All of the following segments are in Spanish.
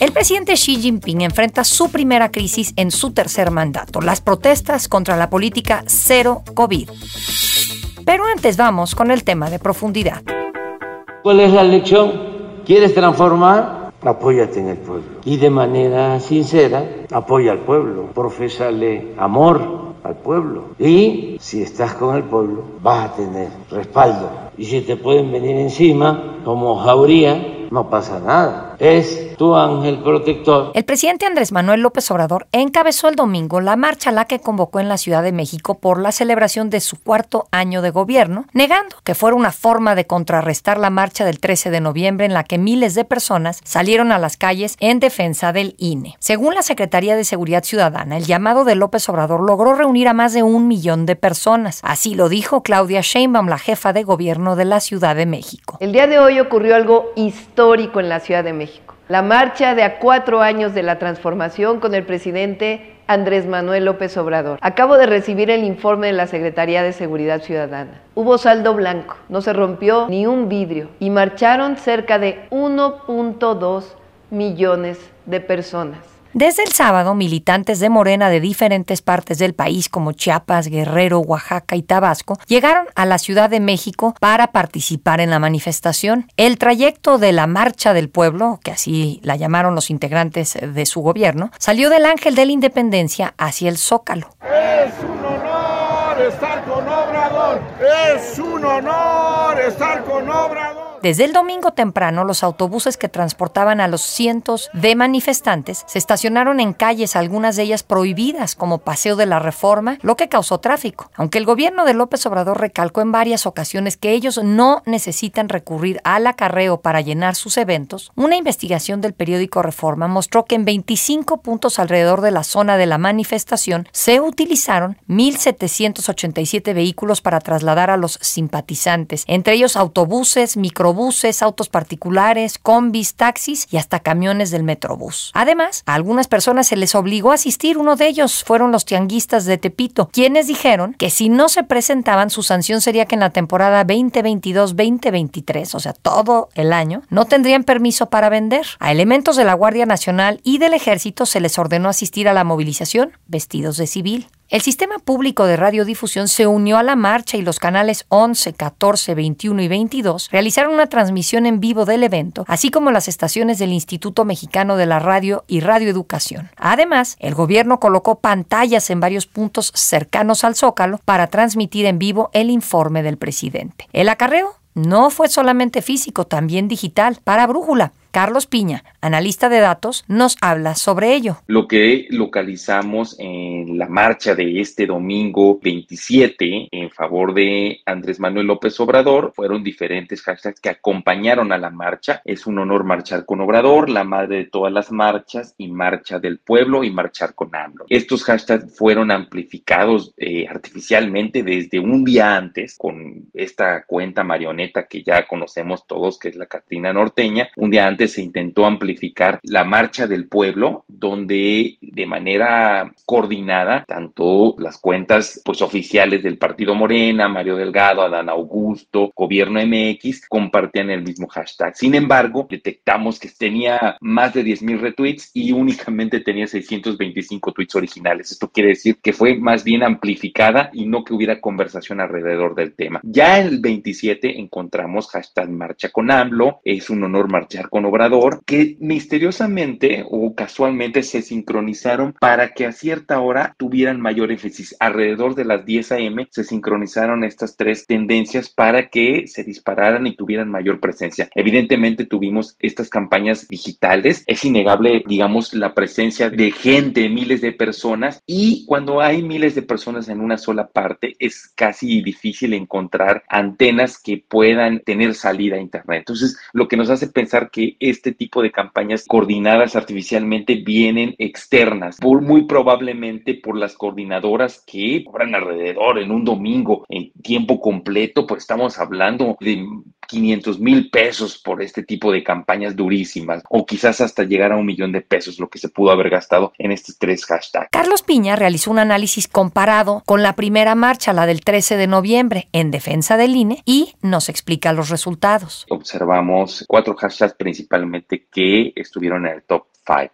El presidente Xi Jinping enfrenta su primera crisis en su tercer mandato, las protestas contra la política cero COVID. Pero antes vamos con el tema de profundidad. ¿Cuál es la lección? ¿Quieres transformar? Apóyate en el pueblo. Y de manera sincera, apoya al pueblo. Profésale amor al pueblo. Y si estás con el pueblo, vas a tener respaldo. Y si te pueden venir encima, como Jauría, no pasa nada. Es tu ángel protector. El presidente Andrés Manuel López Obrador encabezó el domingo la marcha a la que convocó en la Ciudad de México por la celebración de su cuarto año de gobierno, negando que fuera una forma de contrarrestar la marcha del 13 de noviembre en la que miles de personas salieron a las calles en defensa del INE. Según la Secretaría de Seguridad Ciudadana, el llamado de López Obrador logró reunir a más de un millón de personas. Así lo dijo Claudia Sheinbaum, la jefa de gobierno de la Ciudad de México. El día de hoy ocurrió algo histórico en la Ciudad de México la marcha de a cuatro años de la transformación con el presidente Andrés Manuel López Obrador. Acabo de recibir el informe de la Secretaría de Seguridad Ciudadana. Hubo saldo blanco, no se rompió ni un vidrio y marcharon cerca de 1.2 millones de personas. Desde el sábado, militantes de Morena de diferentes partes del país como Chiapas, Guerrero, Oaxaca y Tabasco llegaron a la Ciudad de México para participar en la manifestación. El trayecto de la Marcha del Pueblo, que así la llamaron los integrantes de su gobierno, salió del Ángel de la Independencia hacia el Zócalo. Es un honor estar con Obrador. Es un honor estar con Obrador. Desde el domingo temprano, los autobuses que transportaban a los cientos de manifestantes se estacionaron en calles, algunas de ellas prohibidas, como Paseo de la Reforma, lo que causó tráfico. Aunque el gobierno de López Obrador recalcó en varias ocasiones que ellos no necesitan recurrir al acarreo para llenar sus eventos, una investigación del periódico Reforma mostró que en 25 puntos alrededor de la zona de la manifestación se utilizaron 1.787 vehículos para trasladar a los simpatizantes, entre ellos autobuses, micro buses, autos particulares, combis, taxis y hasta camiones del Metrobús. Además, a algunas personas se les obligó a asistir. Uno de ellos fueron los tianguistas de Tepito, quienes dijeron que si no se presentaban, su sanción sería que en la temporada 2022-2023, o sea, todo el año, no tendrían permiso para vender. A elementos de la Guardia Nacional y del Ejército se les ordenó asistir a la movilización vestidos de civil. El sistema público de radiodifusión se unió a la marcha y los canales 11, 14, 21 y 22 realizaron una transmisión en vivo del evento, así como las estaciones del Instituto Mexicano de la Radio y Radioeducación. Además, el gobierno colocó pantallas en varios puntos cercanos al Zócalo para transmitir en vivo el informe del presidente. El acarreo no fue solamente físico, también digital, para Brújula. Carlos Piña, analista de datos, nos habla sobre ello. Lo que localizamos en la marcha de este domingo 27 en favor de Andrés Manuel López Obrador fueron diferentes hashtags que acompañaron a la marcha. Es un honor marchar con Obrador, la madre de todas las marchas y marcha del pueblo y marchar con AMLO. Estos hashtags fueron amplificados eh, artificialmente desde un día antes con esta cuenta marioneta que ya conocemos todos, que es la Catrina Norteña. Un día antes se intentó amplificar la marcha del pueblo, donde de manera coordinada, tanto las cuentas pues, oficiales del Partido Morena, Mario Delgado, Adán Augusto, Gobierno MX, compartían el mismo hashtag. Sin embargo, detectamos que tenía más de 10 mil retweets y únicamente tenía 625 tweets originales. Esto quiere decir que fue más bien amplificada y no que hubiera conversación alrededor del tema. Ya el 27 encontramos hashtag marcha con AMLO, es un honor marchar con Obrador, que misteriosamente o casualmente se sincronizaron para que a cierta hora tuvieran mayor énfasis. Alrededor de las 10 a.m. se sincronizaron estas tres tendencias para que se dispararan y tuvieran mayor presencia. Evidentemente tuvimos estas campañas digitales. Es innegable, digamos, la presencia de gente, miles de personas y cuando hay miles de personas en una sola parte es casi difícil encontrar antenas que puedan tener salida a Internet. Entonces, lo que nos hace pensar que este tipo de campañas coordinadas artificialmente vienen externas, por, muy probablemente por las coordinadoras que cobran alrededor en un domingo en tiempo completo, pues estamos hablando de 500 mil pesos por este tipo de campañas durísimas o quizás hasta llegar a un millón de pesos lo que se pudo haber gastado en estos tres hashtags. Carlos Piña realizó un análisis comparado con la primera marcha, la del 13 de noviembre, en defensa del INE y nos explica los resultados. Observamos cuatro hashtags principalmente que estuvieron en el top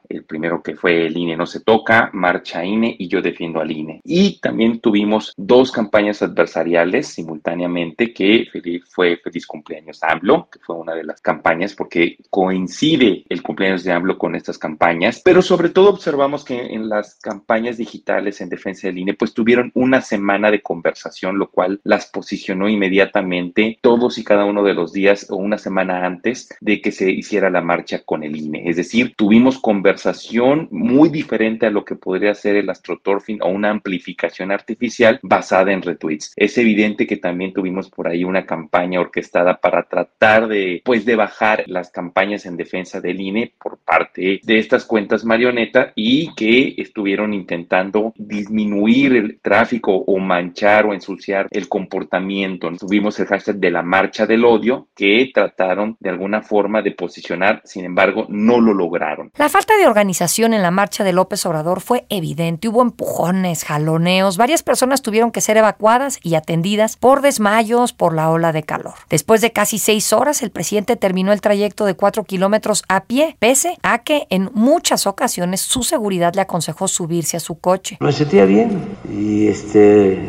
el primero que fue el INE no se toca, Marcha INE y yo defiendo al INE. Y también tuvimos dos campañas adversariales simultáneamente que fue Feliz Cumpleaños AMLO, que fue una de las campañas porque coincide el cumpleaños de AMLO con estas campañas, pero sobre todo observamos que en las campañas digitales en defensa del INE pues tuvieron una semana de conversación, lo cual las posicionó inmediatamente todos y cada uno de los días o una semana antes de que se hiciera la marcha con el INE. Es decir, tuvimos conversación muy diferente a lo que podría ser el astroturfing o una amplificación artificial basada en retweets. Es evidente que también tuvimos por ahí una campaña orquestada para tratar de, pues, de bajar las campañas en defensa del INE por parte de estas cuentas marioneta y que estuvieron intentando disminuir el tráfico o manchar o ensuciar el comportamiento. Tuvimos el hashtag de la marcha del odio que trataron de alguna forma de posicionar, sin embargo, no lo lograron. La falta de organización en la marcha de López Obrador fue evidente. Hubo empujones, jaloneos, varias personas tuvieron que ser evacuadas y atendidas por desmayos por la ola de calor. Después de casi seis horas, el presidente terminó el trayecto de cuatro kilómetros a pie, pese a que en muchas ocasiones su seguridad le aconsejó subirse a su coche. Me sentía bien y este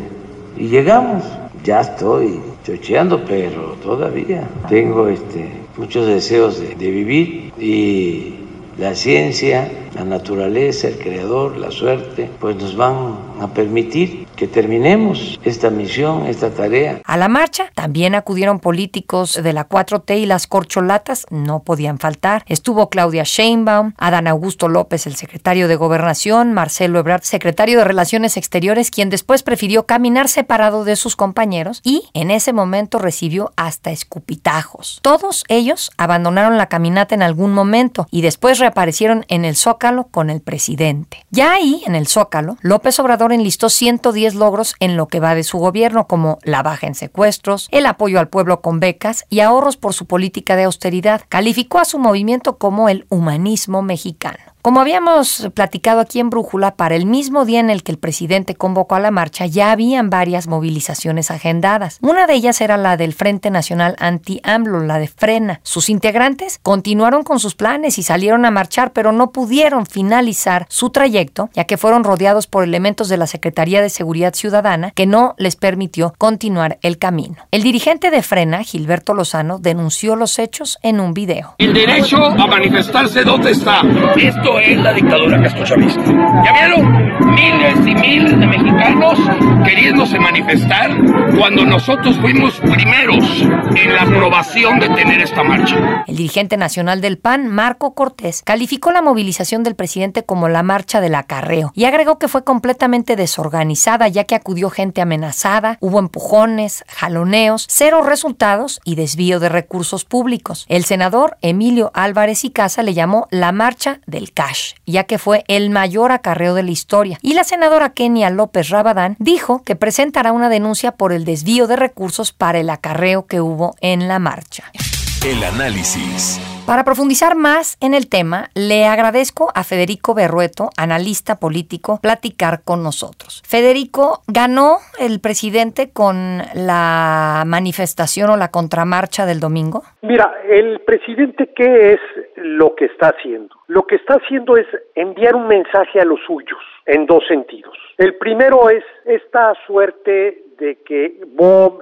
y llegamos. Ya estoy chocheando, pero todavía tengo este muchos deseos de, de vivir y la ciencia, la naturaleza, el creador, la suerte, pues nos van a permitir que terminemos esta misión, esta tarea. A la marcha también acudieron políticos de la 4T y las corcholatas no podían faltar. Estuvo Claudia Sheinbaum, Adán Augusto López, el secretario de Gobernación, Marcelo Ebrard, secretario de Relaciones Exteriores, quien después prefirió caminar separado de sus compañeros y en ese momento recibió hasta escupitajos. Todos ellos abandonaron la caminata en algún momento y después reaparecieron en el Zócalo con el presidente. Ya ahí, en el Zócalo, López Obrador enlistó 110 logros en lo que va de su gobierno, como la baja en secuestros, el apoyo al pueblo con becas y ahorros por su política de austeridad. Calificó a su movimiento como el humanismo mexicano. Como habíamos platicado aquí en Brújula, para el mismo día en el que el presidente convocó a la marcha ya habían varias movilizaciones agendadas. Una de ellas era la del Frente Nacional Anti-AMLO, la de Frena. Sus integrantes continuaron con sus planes y salieron a marchar, pero no pudieron finalizar su trayecto, ya que fueron rodeados por elementos de la Secretaría de Seguridad Ciudadana que no les permitió continuar el camino. El dirigente de Frena, Gilberto Lozano, denunció los hechos en un video. El derecho a manifestarse, ¿dónde está? Esto la dictadura castrochavista. ¿Ya vieron? Miles y miles de mexicanos queriéndose manifestar cuando nosotros fuimos primeros en la aprobación de tener esta marcha. El dirigente nacional del PAN, Marco Cortés, calificó la movilización del presidente como la marcha del acarreo y agregó que fue completamente desorganizada ya que acudió gente amenazada, hubo empujones, jaloneos, cero resultados y desvío de recursos públicos. El senador Emilio Álvarez y Casa le llamó la marcha del ya que fue el mayor acarreo de la historia. Y la senadora Kenia López Rabadán dijo que presentará una denuncia por el desvío de recursos para el acarreo que hubo en la marcha. El análisis. Para profundizar más en el tema, le agradezco a Federico Berrueto, analista político, platicar con nosotros. Federico, ¿ganó el presidente con la manifestación o la contramarcha del domingo? Mira, el presidente, ¿qué es lo que está haciendo? Lo que está haciendo es enviar un mensaje a los suyos en dos sentidos. El primero es esta suerte de que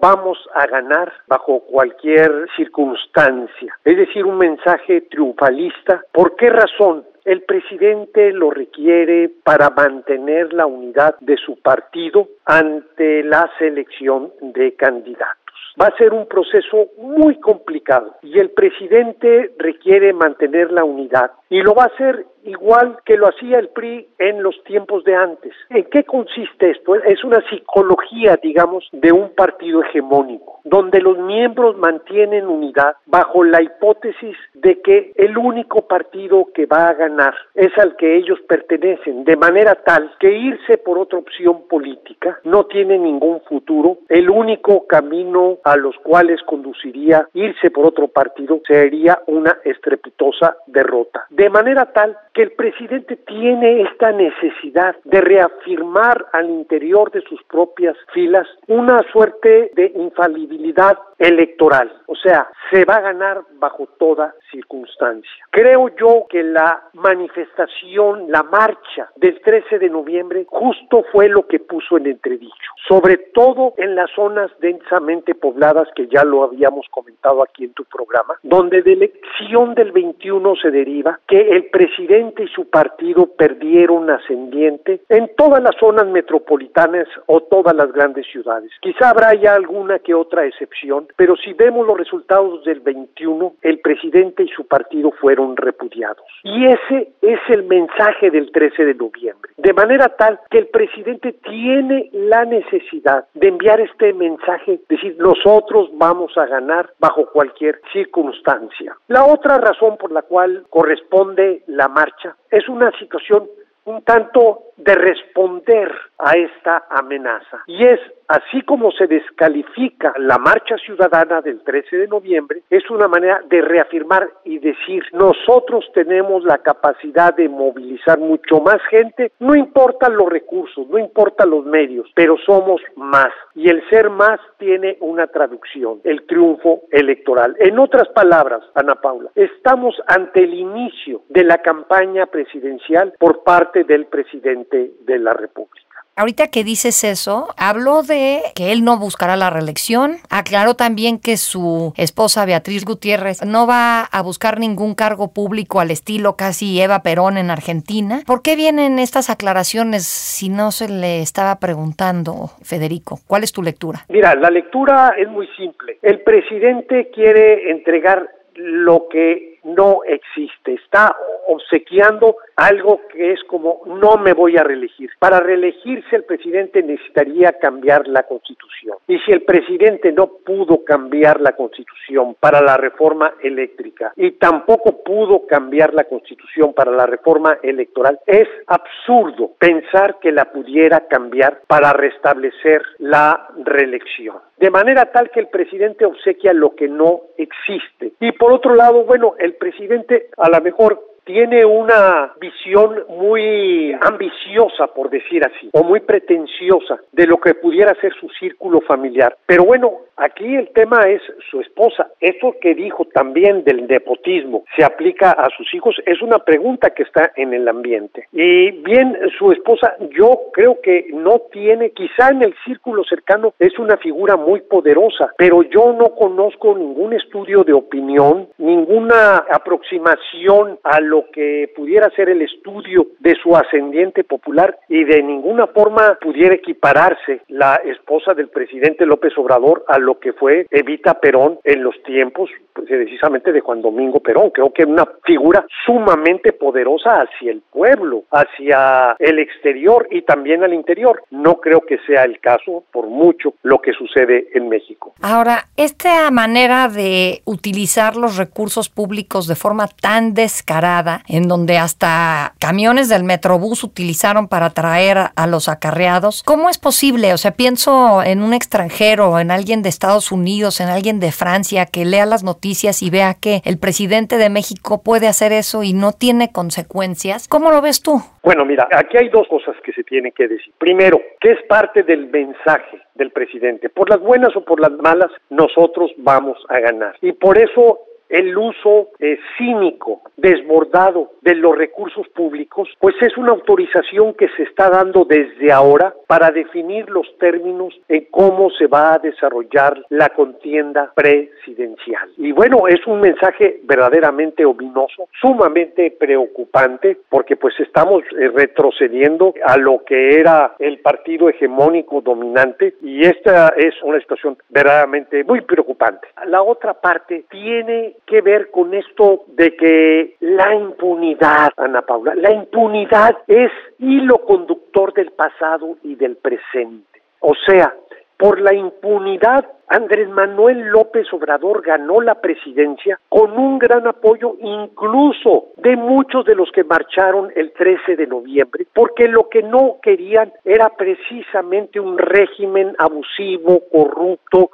vamos a ganar bajo cualquier circunstancia. Es decir, un mensaje triunfalista. ¿Por qué razón? El presidente lo requiere para mantener la unidad de su partido ante la selección de candidatos. Va a ser un proceso muy complicado y el presidente requiere mantener la unidad y lo va a hacer igual que lo hacía el PRI en los tiempos de antes. ¿En qué consiste esto? Es una psicología, digamos, de un partido hegemónico, donde los miembros mantienen unidad bajo la hipótesis de que el único partido que va a ganar es al que ellos pertenecen, de manera tal que irse por otra opción política no tiene ningún futuro. El único camino a los cuales conduciría irse por otro partido sería una estrepitosa derrota. De manera tal que el presidente tiene esta necesidad de reafirmar al interior de sus propias filas una suerte de infalibilidad electoral. O sea, se va a ganar bajo toda circunstancia. Creo yo que la manifestación, la marcha del 13 de noviembre justo fue lo que puso en entredicho, sobre todo en las zonas densamente pobladas que ya lo habíamos comentado aquí en tu programa, donde de elección del 21 se deriva que el presidente y su partido perdieron ascendiente en todas las zonas metropolitanas o todas las grandes ciudades. Quizá habrá ya alguna que otra excepción, pero si vemos los resultados del 21, el presidente y su partido fueron repudiados. Y ese es el mensaje del 13 de noviembre. De manera tal que el presidente tiene la necesidad de enviar este mensaje, decir, nosotros vamos a ganar bajo cualquier circunstancia. La otra razón por la cual corresponde la marcha es una situación un tanto de responder a esta amenaza. Y es así como se descalifica la marcha ciudadana del 13 de noviembre, es una manera de reafirmar y decir, nosotros tenemos la capacidad de movilizar mucho más gente, no importan los recursos, no importan los medios, pero somos más. Y el ser más tiene una traducción, el triunfo electoral. En otras palabras, Ana Paula, estamos ante el inicio de la campaña presidencial por parte del presidente de la República. Ahorita que dices eso, habló de que él no buscará la reelección. Aclaró también que su esposa Beatriz Gutiérrez no va a buscar ningún cargo público al estilo casi Eva Perón en Argentina. ¿Por qué vienen estas aclaraciones si no se le estaba preguntando, Federico? ¿Cuál es tu lectura? Mira, la lectura es muy simple. El presidente quiere entregar lo que no existe. Está obsequiando algo que es como no me voy a reelegir. Para reelegirse el presidente necesitaría cambiar la constitución. Y si el presidente no pudo cambiar la constitución para la reforma eléctrica y tampoco pudo cambiar la constitución para la reforma electoral, es absurdo pensar que la pudiera cambiar para restablecer la reelección. De manera tal que el presidente obsequia lo que no existe. Y por otro lado, bueno, el presidente a lo mejor tiene una visión muy ambiciosa, por decir así, o muy pretenciosa de lo que pudiera ser su círculo familiar. Pero bueno, aquí el tema es su esposa. Esto que dijo también del nepotismo, ¿se aplica a sus hijos? Es una pregunta que está en el ambiente. Y bien, su esposa, yo creo que no tiene, quizá en el círculo cercano es una figura muy poderosa, pero yo no conozco ningún estudio de opinión, ninguna aproximación a lo que pudiera ser el estudio de su ascendiente popular y de ninguna forma pudiera equipararse la esposa del presidente López Obrador a lo que fue Evita Perón en los tiempos pues, precisamente de Juan Domingo Perón. Creo que una figura sumamente poderosa hacia el pueblo, hacia el exterior y también al interior. No creo que sea el caso por mucho lo que sucede en México. Ahora, esta manera de utilizar los recursos públicos de forma tan descarada en donde hasta camiones del Metrobús utilizaron para traer a los acarreados. ¿Cómo es posible? O sea, pienso en un extranjero, en alguien de Estados Unidos, en alguien de Francia que lea las noticias y vea que el presidente de México puede hacer eso y no tiene consecuencias. ¿Cómo lo ves tú? Bueno, mira, aquí hay dos cosas que se tienen que decir. Primero, que es parte del mensaje del presidente. Por las buenas o por las malas, nosotros vamos a ganar. Y por eso el uso eh, cínico, desbordado de los recursos públicos, pues es una autorización que se está dando desde ahora para definir los términos en cómo se va a desarrollar la contienda presidencial. Y bueno, es un mensaje verdaderamente ominoso, sumamente preocupante, porque pues estamos eh, retrocediendo a lo que era el partido hegemónico dominante y esta es una situación verdaderamente muy preocupante. La otra parte tiene que ver con esto de que la impunidad, Ana Paula, la impunidad es hilo conductor del pasado y del presente. O sea, por la impunidad, Andrés Manuel López Obrador ganó la presidencia con un gran apoyo incluso de muchos de los que marcharon el 13 de noviembre, porque lo que no querían era precisamente un régimen abusivo, corrupto,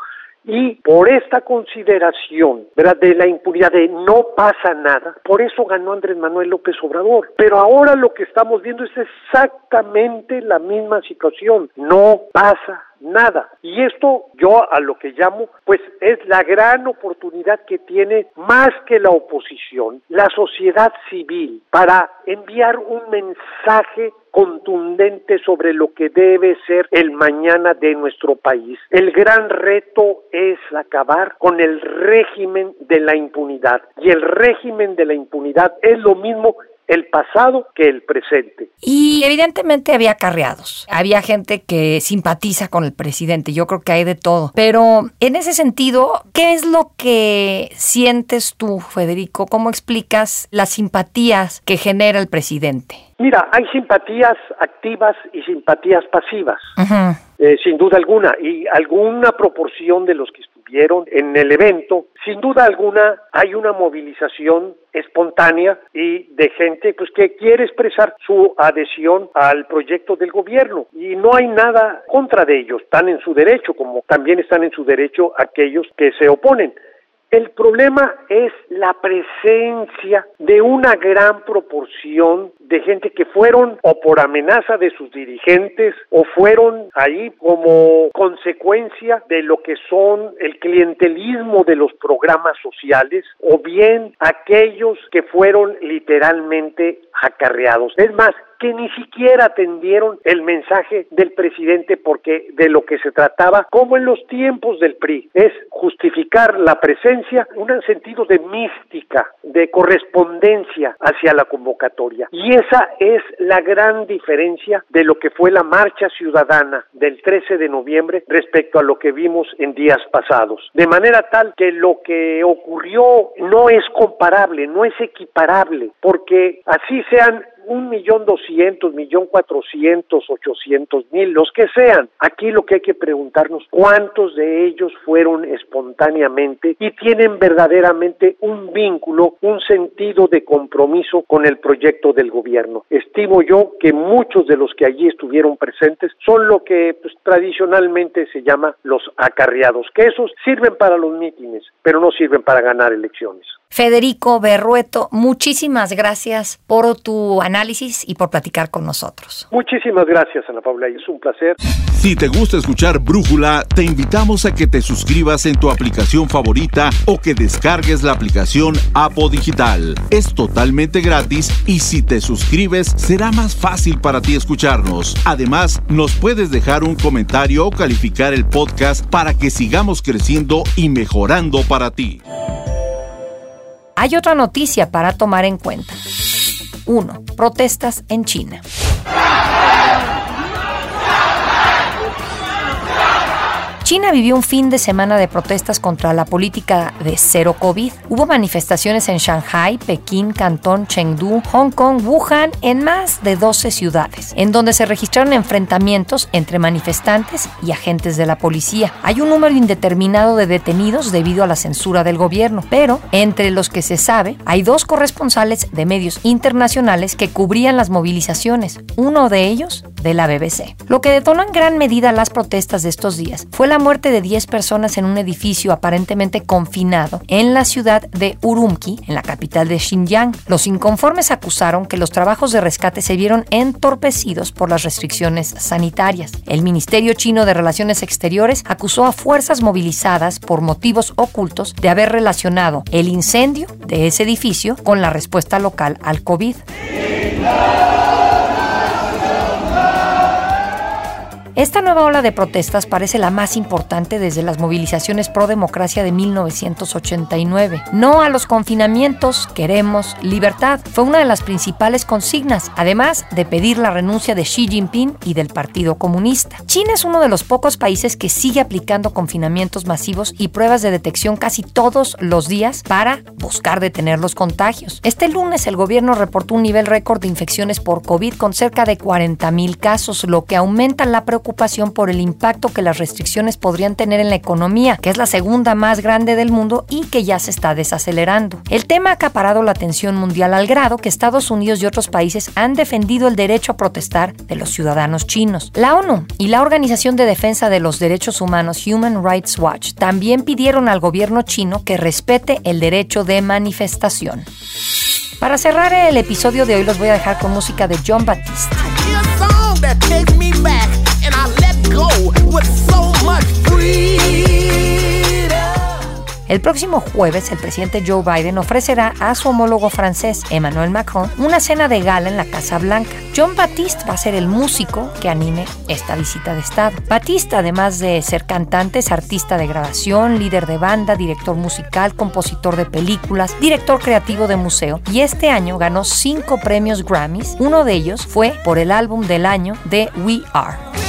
y por esta consideración ¿verdad? de la impunidad de no pasa nada, por eso ganó Andrés Manuel López Obrador. Pero ahora lo que estamos viendo es exactamente la misma situación, no pasa nada. Y esto yo a lo que llamo, pues es la gran oportunidad que tiene más que la oposición, la sociedad civil, para enviar un mensaje contundente sobre lo que debe ser el mañana de nuestro país. El gran reto es acabar con el régimen de la impunidad. Y el régimen de la impunidad es lo mismo el pasado que el presente. Y evidentemente había carreados, había gente que simpatiza con el presidente, yo creo que hay de todo. Pero en ese sentido, ¿qué es lo que sientes tú, Federico? ¿Cómo explicas las simpatías que genera el presidente? Mira, hay simpatías activas y simpatías pasivas, eh, sin duda alguna, y alguna proporción de los que estuvieron en el evento, sin duda alguna hay una movilización espontánea y de gente pues que quiere expresar su adhesión al proyecto del gobierno y no hay nada contra de ellos, están en su derecho como también están en su derecho aquellos que se oponen. El problema es la presencia de una gran proporción de gente que fueron o por amenaza de sus dirigentes o fueron ahí como consecuencia de lo que son el clientelismo de los programas sociales o bien aquellos que fueron literalmente acarreados. Es más, que ni siquiera atendieron el mensaje del presidente porque de lo que se trataba, como en los tiempos del PRI, es justificar la presencia, un sentido de mística, de correspondencia hacia la convocatoria. Y esa es la gran diferencia de lo que fue la marcha ciudadana del 13 de noviembre respecto a lo que vimos en días pasados. De manera tal que lo que ocurrió no es comparable, no es equiparable, porque así sean un millón doscientos, millón cuatrocientos, ochocientos mil, los que sean. Aquí lo que hay que preguntarnos, ¿cuántos de ellos fueron espontáneamente y tienen verdaderamente un vínculo, un sentido de compromiso con el proyecto del gobierno? Estimo yo que muchos de los que allí estuvieron presentes son lo que pues, tradicionalmente se llama los acarreados, que esos sirven para los mítines, pero no sirven para ganar elecciones. Federico Berrueto, muchísimas gracias por tu análisis y por platicar con nosotros. Muchísimas gracias, Ana Paula, es un placer. Si te gusta escuchar Brújula, te invitamos a que te suscribas en tu aplicación favorita o que descargues la aplicación Apo Digital. Es totalmente gratis y si te suscribes será más fácil para ti escucharnos. Además, nos puedes dejar un comentario o calificar el podcast para que sigamos creciendo y mejorando para ti. Hay otra noticia para tomar en cuenta. 1. Protestas en China. China vivió un fin de semana de protestas contra la política de cero COVID. Hubo manifestaciones en Shanghai, Pekín, Cantón, Chengdu, Hong Kong, Wuhan, en más de 12 ciudades, en donde se registraron enfrentamientos entre manifestantes y agentes de la policía. Hay un número indeterminado de detenidos debido a la censura del gobierno, pero entre los que se sabe, hay dos corresponsales de medios internacionales que cubrían las movilizaciones, uno de ellos de la BBC. Lo que detonó en gran medida las protestas de estos días fue la muerte de 10 personas en un edificio aparentemente confinado en la ciudad de Urumqi, en la capital de Xinjiang. Los inconformes acusaron que los trabajos de rescate se vieron entorpecidos por las restricciones sanitarias. El Ministerio chino de Relaciones Exteriores acusó a fuerzas movilizadas por motivos ocultos de haber relacionado el incendio de ese edificio con la respuesta local al COVID. Esta nueva ola de protestas parece la más importante desde las movilizaciones pro democracia de 1989. No a los confinamientos, queremos libertad. Fue una de las principales consignas, además de pedir la renuncia de Xi Jinping y del Partido Comunista. China es uno de los pocos países que sigue aplicando confinamientos masivos y pruebas de detección casi todos los días para buscar detener los contagios. Este lunes el gobierno reportó un nivel récord de infecciones por COVID con cerca de 40 mil casos, lo que aumenta la por el impacto que las restricciones podrían tener en la economía, que es la segunda más grande del mundo y que ya se está desacelerando. El tema ha acaparado la atención mundial al grado que Estados Unidos y otros países han defendido el derecho a protestar de los ciudadanos chinos. La ONU y la Organización de Defensa de los Derechos Humanos Human Rights Watch también pidieron al gobierno chino que respete el derecho de manifestación. Para cerrar el episodio de hoy los voy a dejar con música de John Batiste. El próximo jueves, el presidente Joe Biden ofrecerá a su homólogo francés, Emmanuel Macron, una cena de gala en la Casa Blanca. John Batiste va a ser el músico que anime esta visita de Estado. Batiste, además de ser cantante, es artista de grabación, líder de banda, director musical, compositor de películas, director creativo de museo y este año ganó cinco premios Grammys. Uno de ellos fue por el álbum del año de We Are.